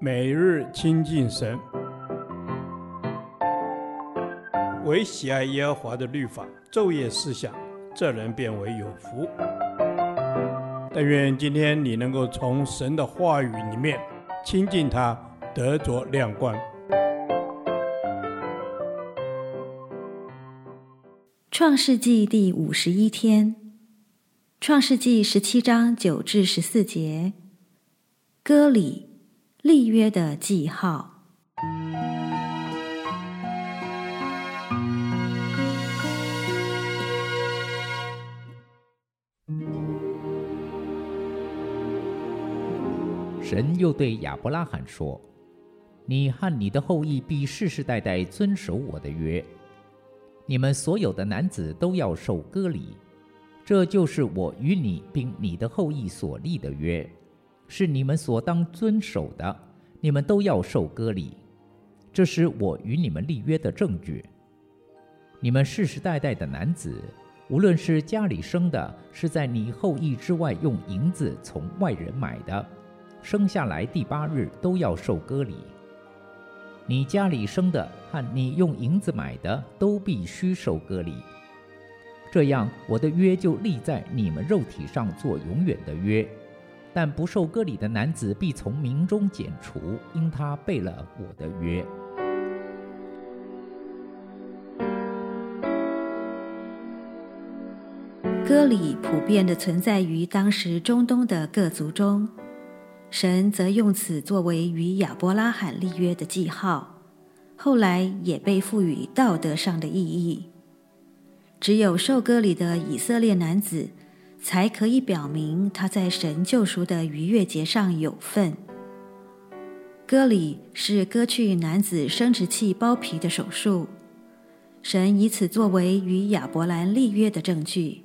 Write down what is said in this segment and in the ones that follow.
每日亲近神，唯喜爱耶和华的律法，昼夜思想，这人便为有福。但愿今天你能够从神的话语里面亲近他，得着亮光。创世纪第五十一天，创世纪十七章九至十四节，歌里，立约的记号。神又对亚伯拉罕说：“你和你的后裔必世世代代遵守我的约。”你们所有的男子都要受割礼，这就是我与你并你的后裔所立的约，是你们所当遵守的。你们都要受割礼，这是我与你们立约的证据。你们世世代代的男子，无论是家里生的，是在你后裔之外用银子从外人买的，生下来第八日都要受割礼。你家里生的和你用银子买的都必须受割礼，这样我的约就立在你们肉体上做永远的约。但不受割礼的男子必从民中剪除，因他背了我的约。割礼普遍地存在于当时中东的各族中。神则用此作为与亚伯拉罕立约的记号，后来也被赋予道德上的意义。只有受割礼的以色列男子，才可以表明他在神救赎的逾越节上有份。割礼是割去男子生殖器包皮的手术，神以此作为与亚伯兰立约的证据，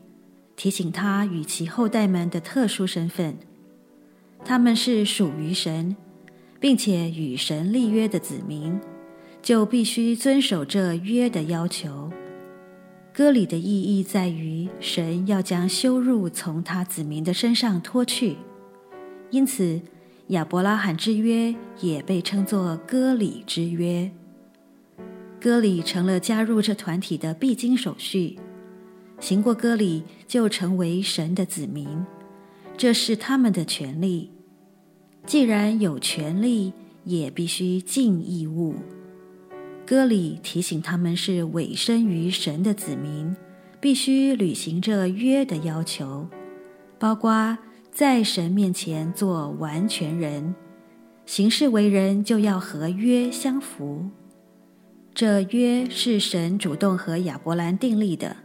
提醒他与其后代们的特殊身份。他们是属于神，并且与神立约的子民，就必须遵守这约的要求。割礼的意义在于，神要将羞辱从他子民的身上脱去，因此亚伯拉罕之约也被称作割礼之约。割礼成了加入这团体的必经手续，行过割礼就成为神的子民。这是他们的权利。既然有权利，也必须尽义务。歌里提醒他们是委身于神的子民，必须履行这约的要求，包括在神面前做完全人，行事为人就要和约相符。这约是神主动和亚伯兰订立的。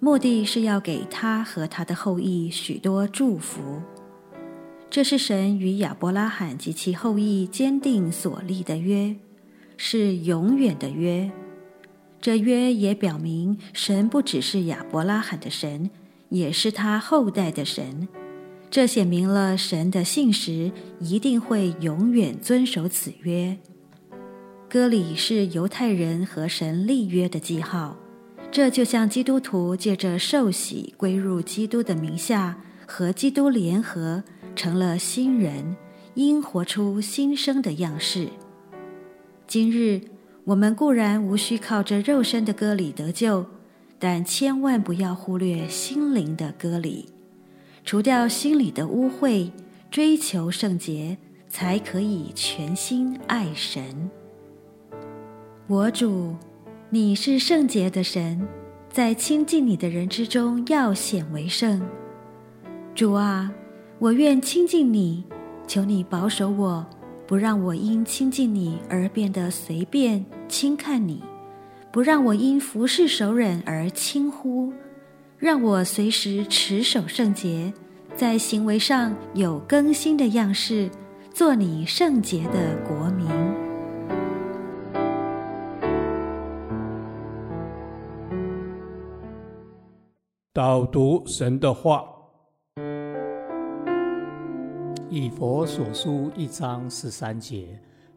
目的是要给他和他的后裔许多祝福，这是神与亚伯拉罕及其后裔坚定所立的约，是永远的约。这约也表明，神不只是亚伯拉罕的神，也是他后代的神。这显明了神的信实，一定会永远遵守此约。割礼是犹太人和神立约的记号。这就像基督徒借着受洗归入基督的名下，和基督联合，成了新人，应活出新生的样式。今日我们固然无需靠着肉身的割礼得救，但千万不要忽略心灵的割礼，除掉心里的污秽，追求圣洁，才可以全心爱神。我主。你是圣洁的神，在亲近你的人之中要显为圣。主啊，我愿亲近你，求你保守我，不让我因亲近你而变得随便轻看你，不让我因服侍熟人而轻忽，让我随时持守圣洁，在行为上有更新的样式，做你圣洁的国民。导读神的话，以佛所书一章十三节：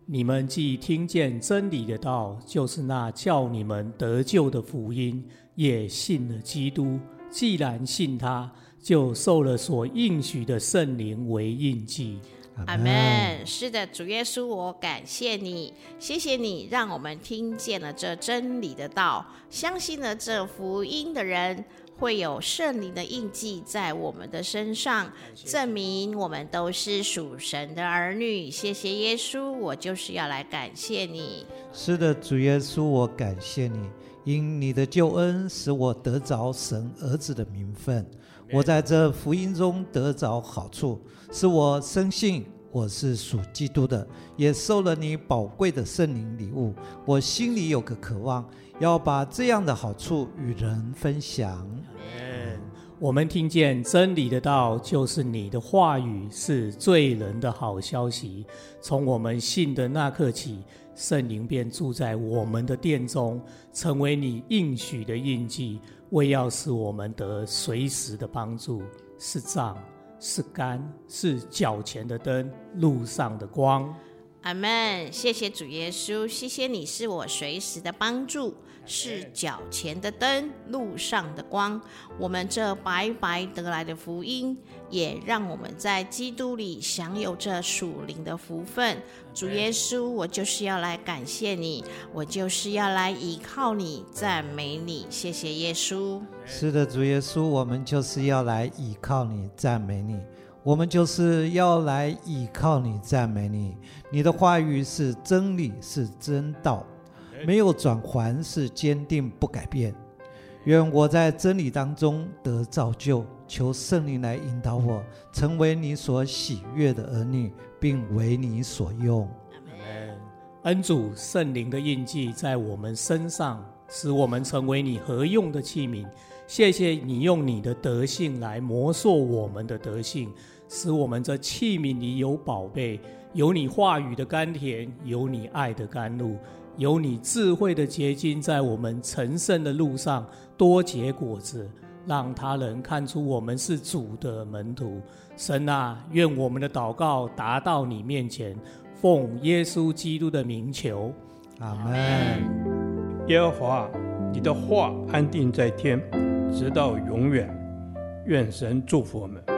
你们既听见真理的道，就是那叫你们得救的福音，也信了基督。既然信他，就受了所应许的圣灵为印记。阿门。是的，主耶稣，我感谢你，谢谢你，让我们听见了这真理的道，相信了这福音的人，会有圣灵的印记在我们的身上，证明我们都是属神的儿女。谢谢耶稣，我就是要来感谢你。是的，主耶稣，我感谢你，因你的救恩使我得着神儿子的名分。我在这福音中得着好处，使我深信我是属基督的，也受了你宝贵的圣灵礼物。我心里有个渴望，要把这样的好处与人分享。我们听见真理的道，就是你的话语是罪人的好消息。从我们信的那刻起，圣灵便住在我们的殿中，成为你应许的印记。为要使我们得随时的帮助，是杖，是干，是脚前的灯，路上的光。阿门。谢谢主耶稣，谢谢你是我随时的帮助，是脚前的灯，路上的光。我们这白白得来的福音，也让我们在基督里享有这属灵的福分。主耶稣，我就是要来感谢你，我就是要来依靠你，赞美你。谢谢耶稣。是的，主耶稣，我们就是要来依靠你，赞美你。我们就是要来依靠你，赞美你。你的话语是真理，是真道，没有转环，是坚定不改变。愿我在真理当中得造就，求圣灵来引导我，成为你所喜悦的儿女，并为你所用。恩主圣灵的印记在我们身上，使我们成为你合用的器皿。谢谢你用你的德性来磨塑我们的德性。使我们这器皿里有宝贝，有你话语的甘甜，有你爱的甘露，有你智慧的结晶，在我们成圣的路上多结果子，让他人看出我们是主的门徒。神啊，愿我们的祷告达到你面前，奉耶稣基督的名求，阿门。耶和华，你的话安定在天，直到永远。愿神祝福我们。